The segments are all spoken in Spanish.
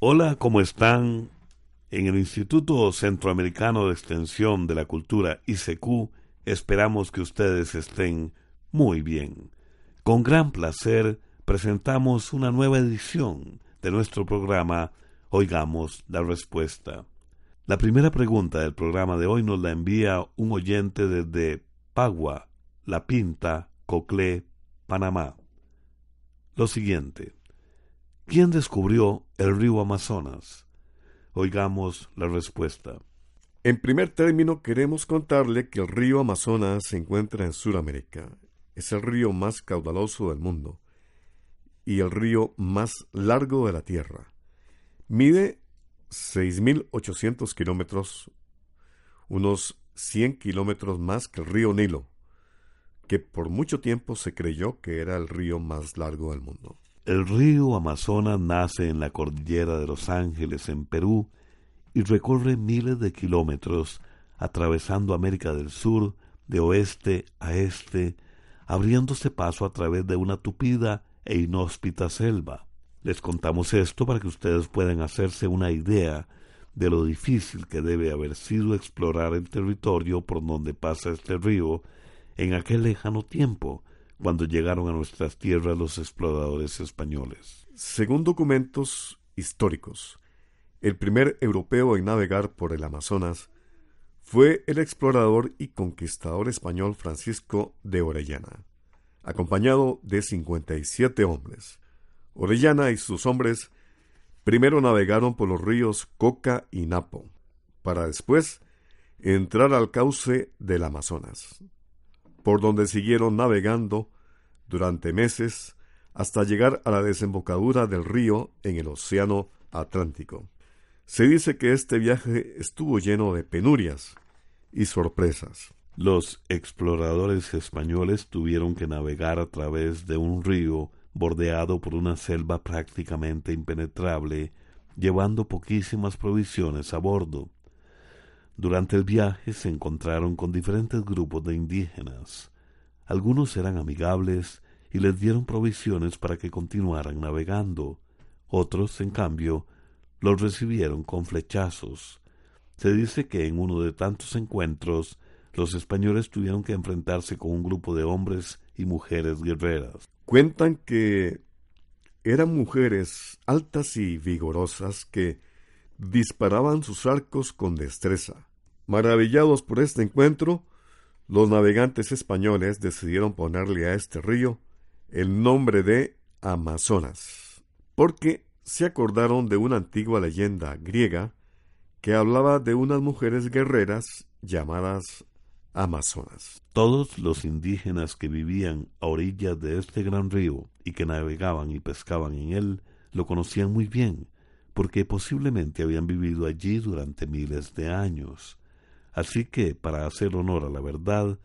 Hola, ¿cómo están? En el Instituto Centroamericano de Extensión de la Cultura, ICQ, esperamos que ustedes estén muy bien. Con gran placer presentamos una nueva edición de nuestro programa Oigamos la Respuesta. La primera pregunta del programa de hoy nos la envía un oyente desde Pagua, La Pinta, Coclé, Panamá. Lo siguiente. ¿Quién descubrió el río Amazonas? Oigamos la respuesta. En primer término, queremos contarle que el río Amazonas se encuentra en Sudamérica. Es el río más caudaloso del mundo y el río más largo de la Tierra. Mide 6.800 kilómetros, unos 100 kilómetros más que el río Nilo, que por mucho tiempo se creyó que era el río más largo del mundo. El río Amazonas nace en la cordillera de Los Ángeles, en Perú, y recorre miles de kilómetros, atravesando América del Sur de oeste a este, abriéndose paso a través de una tupida e inhóspita selva. Les contamos esto para que ustedes puedan hacerse una idea de lo difícil que debe haber sido explorar el territorio por donde pasa este río en aquel lejano tiempo, cuando llegaron a nuestras tierras los exploradores españoles. Según documentos históricos, el primer europeo en navegar por el Amazonas fue el explorador y conquistador español Francisco de Orellana, acompañado de 57 hombres. Orellana y sus hombres primero navegaron por los ríos Coca y Napo, para después entrar al cauce del Amazonas, por donde siguieron navegando durante meses hasta llegar a la desembocadura del río en el Océano Atlántico. Se dice que este viaje estuvo lleno de penurias y sorpresas. Los exploradores españoles tuvieron que navegar a través de un río bordeado por una selva prácticamente impenetrable, llevando poquísimas provisiones a bordo. Durante el viaje se encontraron con diferentes grupos de indígenas. Algunos eran amigables y les dieron provisiones para que continuaran navegando. Otros, en cambio, los recibieron con flechazos. Se dice que en uno de tantos encuentros los españoles tuvieron que enfrentarse con un grupo de hombres y mujeres guerreras. Cuentan que eran mujeres altas y vigorosas que disparaban sus arcos con destreza. Maravillados por este encuentro, los navegantes españoles decidieron ponerle a este río el nombre de Amazonas, porque se acordaron de una antigua leyenda griega que hablaba de unas mujeres guerreras llamadas Amazonas. Todos los indígenas que vivían a orillas de este gran río y que navegaban y pescaban en él lo conocían muy bien, porque posiblemente habían vivido allí durante miles de años. Así que, para hacer honor a la verdad,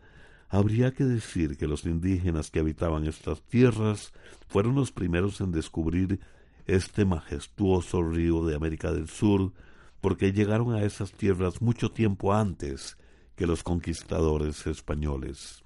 habría que decir que los indígenas que habitaban estas tierras fueron los primeros en descubrir este majestuoso río de América del Sur, porque llegaron a esas tierras mucho tiempo antes que los conquistadores españoles.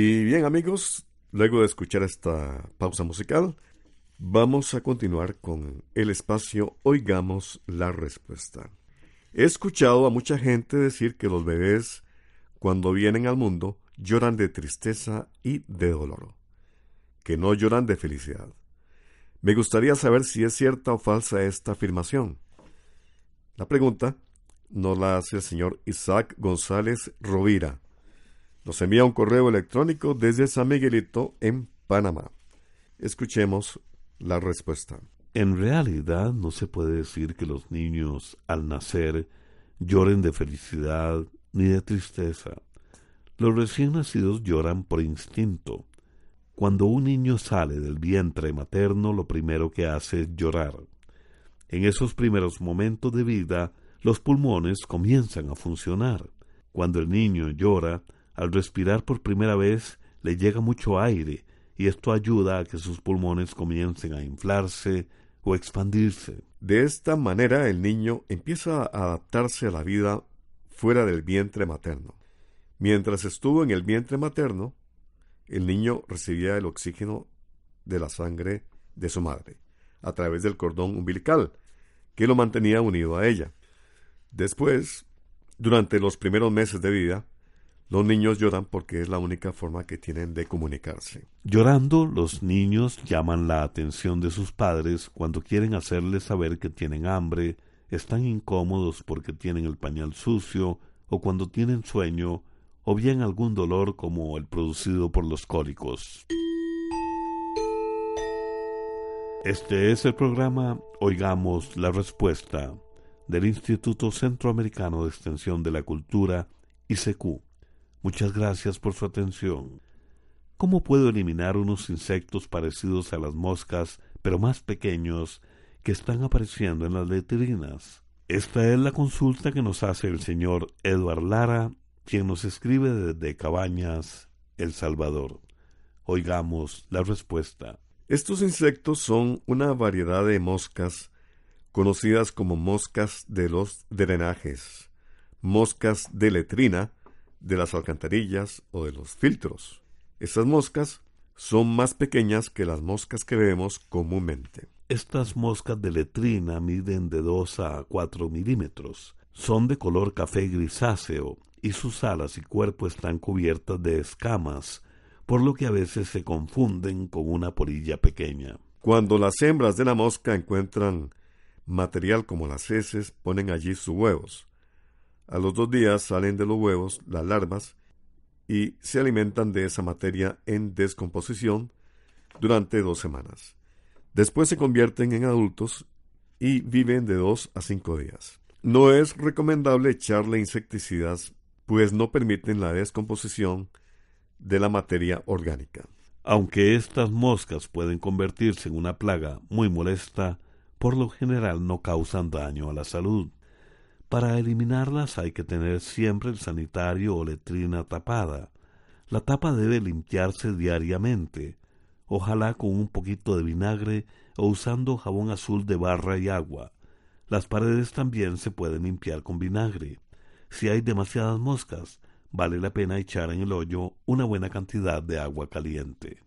Y bien amigos, luego de escuchar esta pausa musical, vamos a continuar con el espacio Oigamos la Respuesta. He escuchado a mucha gente decir que los bebés, cuando vienen al mundo, lloran de tristeza y de dolor, que no lloran de felicidad. Me gustaría saber si es cierta o falsa esta afirmación. La pregunta nos la hace el señor Isaac González Rovira. Nos envía un correo electrónico desde San Miguelito, en Panamá. Escuchemos la respuesta. En realidad no se puede decir que los niños al nacer lloren de felicidad ni de tristeza. Los recién nacidos lloran por instinto. Cuando un niño sale del vientre materno, lo primero que hace es llorar. En esos primeros momentos de vida, los pulmones comienzan a funcionar. Cuando el niño llora, al respirar por primera vez, le llega mucho aire y esto ayuda a que sus pulmones comiencen a inflarse o expandirse. De esta manera el niño empieza a adaptarse a la vida fuera del vientre materno. Mientras estuvo en el vientre materno, el niño recibía el oxígeno de la sangre de su madre, a través del cordón umbilical, que lo mantenía unido a ella. Después, durante los primeros meses de vida, los niños lloran porque es la única forma que tienen de comunicarse. Llorando, los niños llaman la atención de sus padres cuando quieren hacerles saber que tienen hambre, están incómodos porque tienen el pañal sucio, o cuando tienen sueño, o bien algún dolor como el producido por los cólicos. Este es el programa Oigamos la Respuesta del Instituto Centroamericano de Extensión de la Cultura, ICQ. Muchas gracias por su atención. ¿Cómo puedo eliminar unos insectos parecidos a las moscas, pero más pequeños, que están apareciendo en las letrinas? Esta es la consulta que nos hace el señor Edward Lara, quien nos escribe desde Cabañas, El Salvador. Oigamos la respuesta. Estos insectos son una variedad de moscas conocidas como moscas de los drenajes, moscas de letrina, de las alcantarillas o de los filtros. Estas moscas son más pequeñas que las moscas que vemos comúnmente. Estas moscas de letrina miden de 2 a 4 milímetros. Son de color café grisáceo y sus alas y cuerpo están cubiertas de escamas, por lo que a veces se confunden con una polilla pequeña. Cuando las hembras de la mosca encuentran material como las heces, ponen allí sus huevos. A los dos días salen de los huevos las larvas y se alimentan de esa materia en descomposición durante dos semanas. Después se convierten en adultos y viven de dos a cinco días. No es recomendable echarle insecticidas, pues no permiten la descomposición de la materia orgánica. Aunque estas moscas pueden convertirse en una plaga muy molesta, por lo general no causan daño a la salud. Para eliminarlas hay que tener siempre el sanitario o letrina tapada. La tapa debe limpiarse diariamente, ojalá con un poquito de vinagre o usando jabón azul de barra y agua. Las paredes también se pueden limpiar con vinagre. Si hay demasiadas moscas, vale la pena echar en el hoyo una buena cantidad de agua caliente.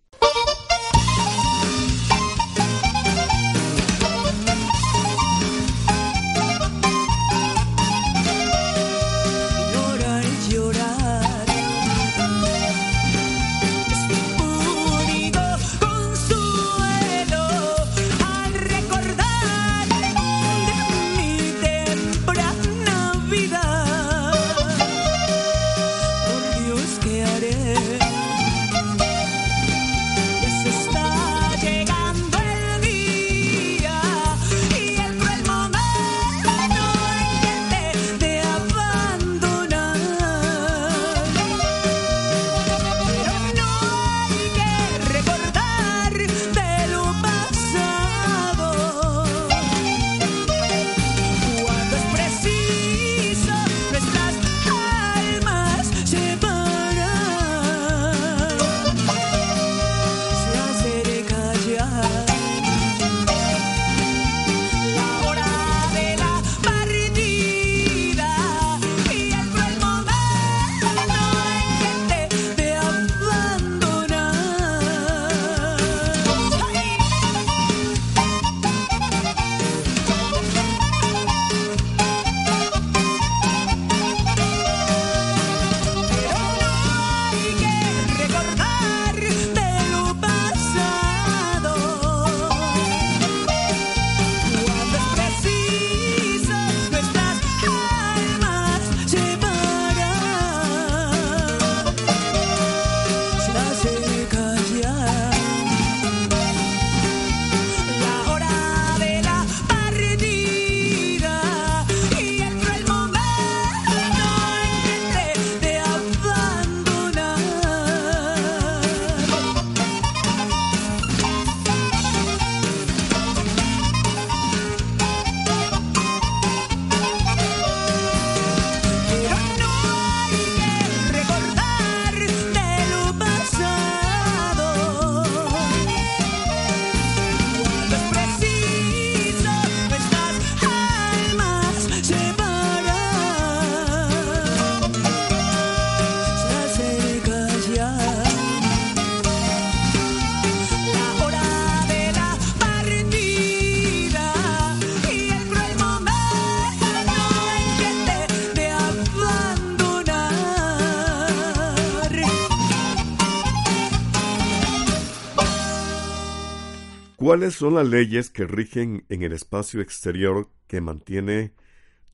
¿Cuáles son las leyes que rigen en el espacio exterior que mantiene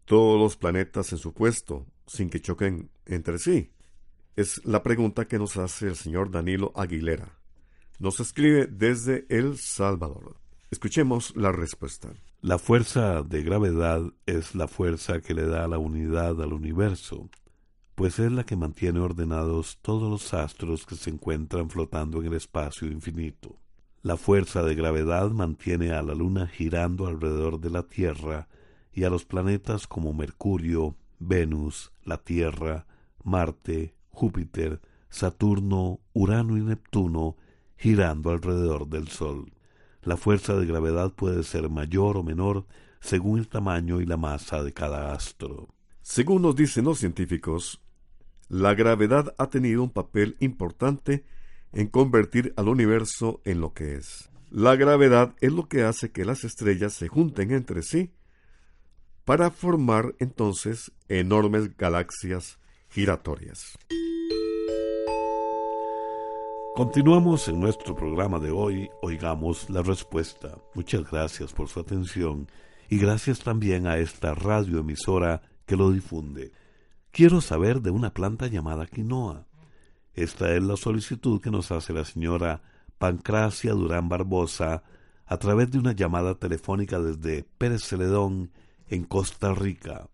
todos los planetas en su puesto sin que choquen entre sí? Es la pregunta que nos hace el señor Danilo Aguilera. Nos escribe desde El Salvador. Escuchemos la respuesta. La fuerza de gravedad es la fuerza que le da la unidad al universo, pues es la que mantiene ordenados todos los astros que se encuentran flotando en el espacio infinito. La fuerza de gravedad mantiene a la Luna girando alrededor de la Tierra y a los planetas como Mercurio, Venus, la Tierra, Marte, Júpiter, Saturno, Urano y Neptuno girando alrededor del Sol. La fuerza de gravedad puede ser mayor o menor según el tamaño y la masa de cada astro. Según nos dicen los científicos, la gravedad ha tenido un papel importante en convertir al universo en lo que es. La gravedad es lo que hace que las estrellas se junten entre sí para formar entonces enormes galaxias giratorias. Continuamos en nuestro programa de hoy, oigamos la respuesta. Muchas gracias por su atención y gracias también a esta radioemisora que lo difunde. Quiero saber de una planta llamada quinoa. Esta es la solicitud que nos hace la señora Pancracia Durán Barbosa a través de una llamada telefónica desde Pérez Celedón, en Costa Rica.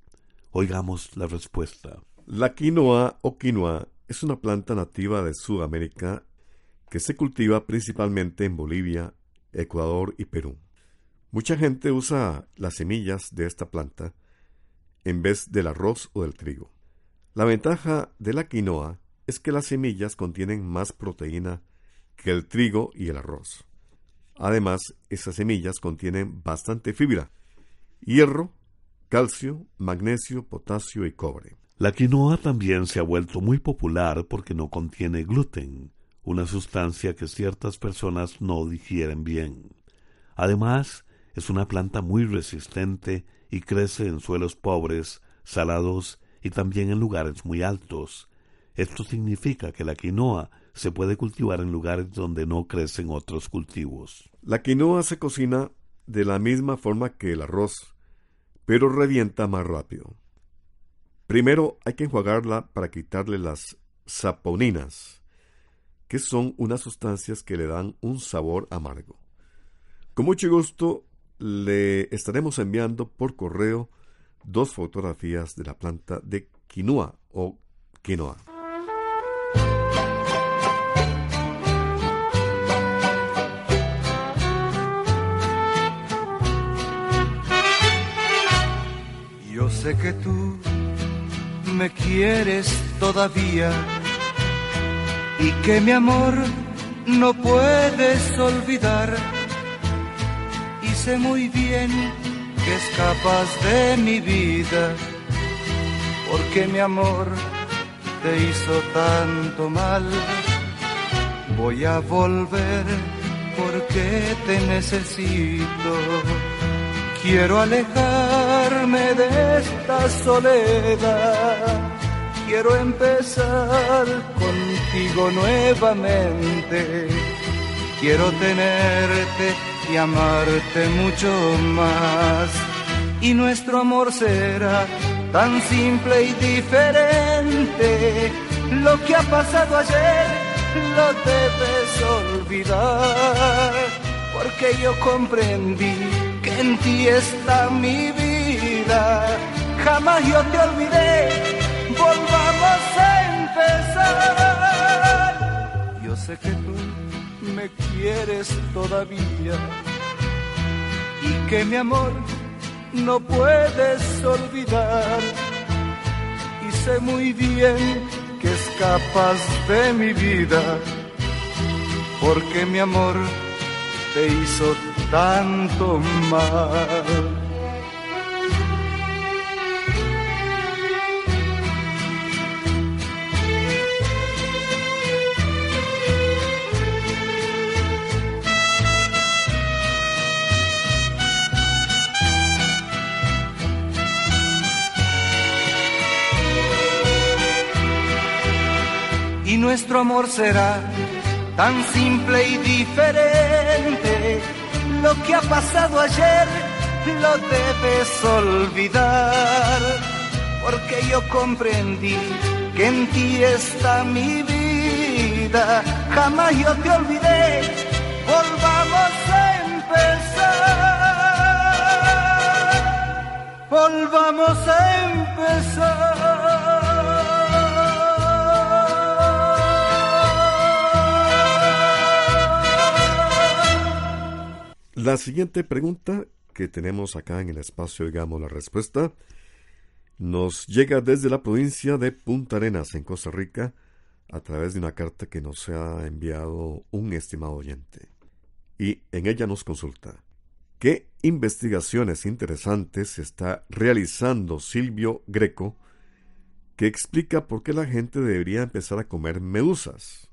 Oigamos la respuesta. La quinoa o quinoa es una planta nativa de Sudamérica que se cultiva principalmente en Bolivia, Ecuador y Perú. Mucha gente usa las semillas de esta planta en vez del arroz o del trigo. La ventaja de la quinoa es que las semillas contienen más proteína que el trigo y el arroz. Además, esas semillas contienen bastante fibra, hierro, calcio, magnesio, potasio y cobre. La quinoa también se ha vuelto muy popular porque no contiene gluten, una sustancia que ciertas personas no digieren bien. Además, es una planta muy resistente y crece en suelos pobres, salados y también en lugares muy altos. Esto significa que la quinoa se puede cultivar en lugares donde no crecen otros cultivos. La quinoa se cocina de la misma forma que el arroz, pero revienta más rápido. Primero hay que enjuagarla para quitarle las saponinas, que son unas sustancias que le dan un sabor amargo. Con mucho gusto le estaremos enviando por correo dos fotografías de la planta de quinoa o quinoa. Sé que tú me quieres todavía y que mi amor no puedes olvidar. Y sé muy bien que escapas de mi vida, porque mi amor te hizo tanto mal. Voy a volver porque te necesito. Quiero alejarme de esta soledad quiero empezar contigo nuevamente. Quiero tenerte y amarte mucho más. Y nuestro amor será tan simple y diferente. Lo que ha pasado ayer lo debes olvidar. Porque yo comprendí que en ti está mi Jamás yo te olvidé volvamos a empezar. Yo sé que tú me quieres todavía y que mi amor no puedes olvidar. Y sé muy bien que escapas de mi vida, porque mi amor te hizo tanto mal. Nuestro amor será tan simple y diferente. lo que ha pasado ayer lo debes olvidar, porque yo comprendí que en ti está mi vida, jamás yo te olvidé, volvamos a empezar, volvamos a empezar. La siguiente pregunta que tenemos acá en el espacio, digamos, la respuesta, nos llega desde la provincia de Punta Arenas, en Costa Rica, a través de una carta que nos ha enviado un estimado oyente. Y en ella nos consulta, ¿qué investigaciones interesantes está realizando Silvio Greco que explica por qué la gente debería empezar a comer medusas?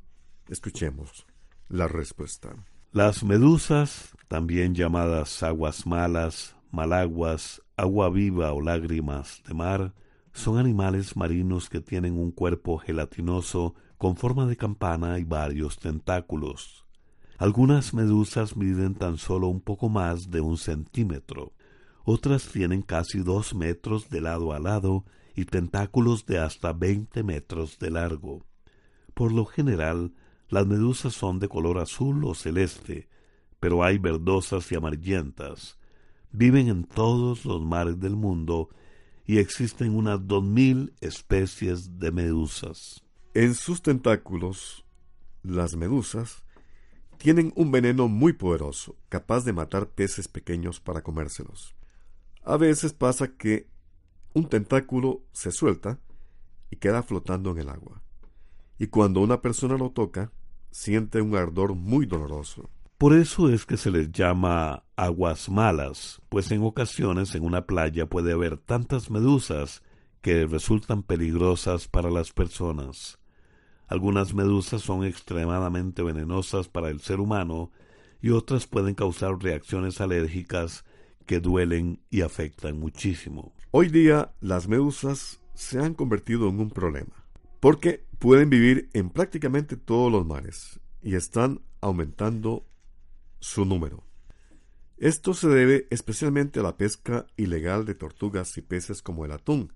Escuchemos la respuesta. Las medusas, también llamadas aguas malas, malaguas, agua viva o lágrimas de mar, son animales marinos que tienen un cuerpo gelatinoso con forma de campana y varios tentáculos. Algunas medusas miden tan solo un poco más de un centímetro. Otras tienen casi dos metros de lado a lado y tentáculos de hasta veinte metros de largo. Por lo general, las medusas son de color azul o celeste, pero hay verdosas y amarillentas. Viven en todos los mares del mundo y existen unas dos mil especies de medusas. En sus tentáculos, las medusas tienen un veneno muy poderoso, capaz de matar peces pequeños para comérselos. A veces pasa que un tentáculo se suelta y queda flotando en el agua. Y cuando una persona lo toca, siente un ardor muy doloroso. Por eso es que se les llama aguas malas, pues en ocasiones en una playa puede haber tantas medusas que resultan peligrosas para las personas. Algunas medusas son extremadamente venenosas para el ser humano y otras pueden causar reacciones alérgicas que duelen y afectan muchísimo. Hoy día las medusas se han convertido en un problema porque pueden vivir en prácticamente todos los mares y están aumentando su número. Esto se debe especialmente a la pesca ilegal de tortugas y peces como el atún,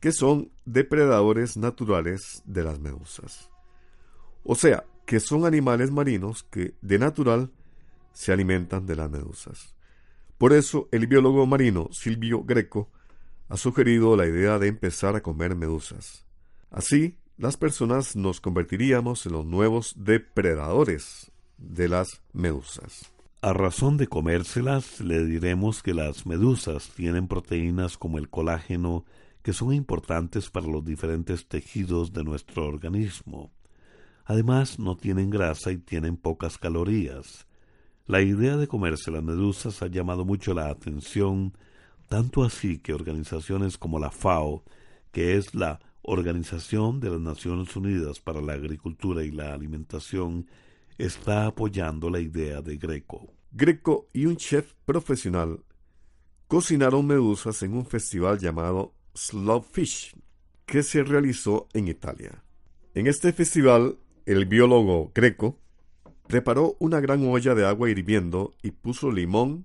que son depredadores naturales de las medusas. O sea, que son animales marinos que de natural se alimentan de las medusas. Por eso el biólogo marino Silvio Greco ha sugerido la idea de empezar a comer medusas. Así, las personas nos convertiríamos en los nuevos depredadores de las medusas. A razón de comérselas, le diremos que las medusas tienen proteínas como el colágeno que son importantes para los diferentes tejidos de nuestro organismo. Además, no tienen grasa y tienen pocas calorías. La idea de comerse las medusas ha llamado mucho la atención, tanto así que organizaciones como la FAO, que es la Organización de las Naciones Unidas para la Agricultura y la Alimentación está apoyando la idea de Greco. Greco y un chef profesional cocinaron medusas en un festival llamado Slow Fish, que se realizó en Italia. En este festival, el biólogo Greco preparó una gran olla de agua hirviendo y puso limón,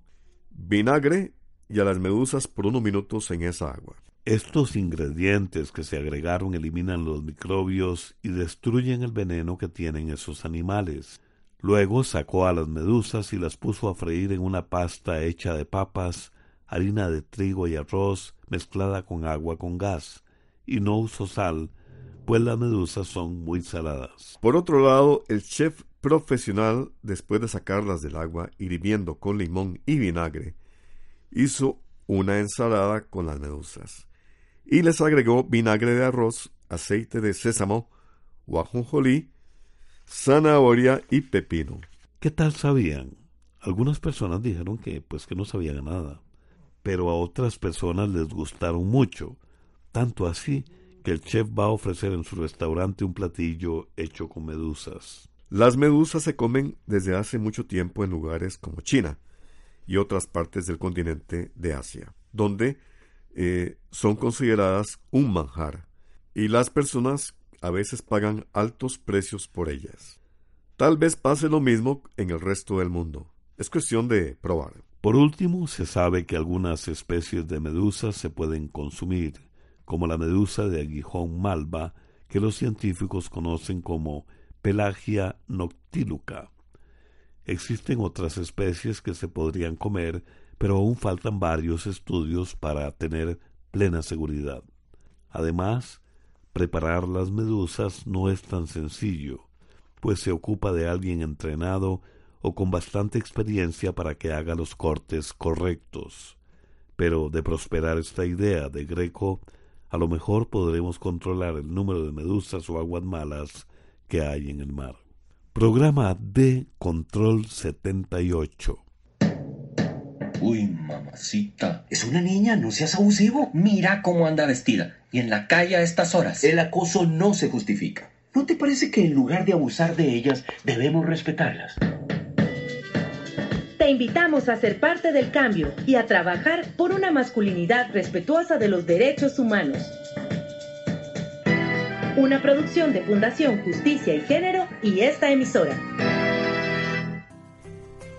vinagre y a las medusas por unos minutos en esa agua. Estos ingredientes que se agregaron eliminan los microbios y destruyen el veneno que tienen esos animales. Luego sacó a las medusas y las puso a freír en una pasta hecha de papas, harina de trigo y arroz mezclada con agua con gas, y no usó sal, pues las medusas son muy saladas. Por otro lado, el chef profesional, después de sacarlas del agua hirviendo con limón y vinagre, hizo una ensalada con las medusas y les agregó vinagre de arroz, aceite de sésamo, guajonjolí, zanahoria y pepino. ¿Qué tal sabían? Algunas personas dijeron que pues que no sabían nada, pero a otras personas les gustaron mucho, tanto así que el chef va a ofrecer en su restaurante un platillo hecho con medusas. Las medusas se comen desde hace mucho tiempo en lugares como China y otras partes del continente de Asia, donde eh, son consideradas un manjar y las personas a veces pagan altos precios por ellas. Tal vez pase lo mismo en el resto del mundo, Es cuestión de probar. Por último, se sabe que algunas especies de medusas se pueden consumir, como la medusa de aguijón malva, que los científicos conocen como Pelagia noctiluca. Existen otras especies que se podrían comer, pero aún faltan varios estudios para tener plena seguridad. Además, preparar las medusas no es tan sencillo, pues se ocupa de alguien entrenado o con bastante experiencia para que haga los cortes correctos. Pero de prosperar esta idea de Greco, a lo mejor podremos controlar el número de medusas o aguas malas que hay en el mar. Programa de Control 78. Uy, mamacita. Es una niña, no seas abusivo. Mira cómo anda vestida. Y en la calle a estas horas. El acoso no se justifica. ¿No te parece que en lugar de abusar de ellas, debemos respetarlas? Te invitamos a ser parte del cambio y a trabajar por una masculinidad respetuosa de los derechos humanos. Una producción de Fundación Justicia y Género y esta emisora.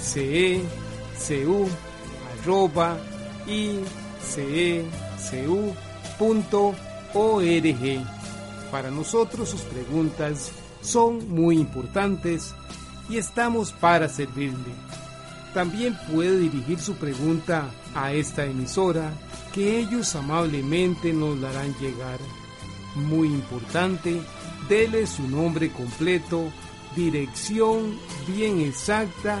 icecu arroba icecu.org. Para nosotros sus preguntas son muy importantes y estamos para servirle. También puede dirigir su pregunta a esta emisora que ellos amablemente nos la harán llegar. Muy importante, dele su nombre completo, dirección bien exacta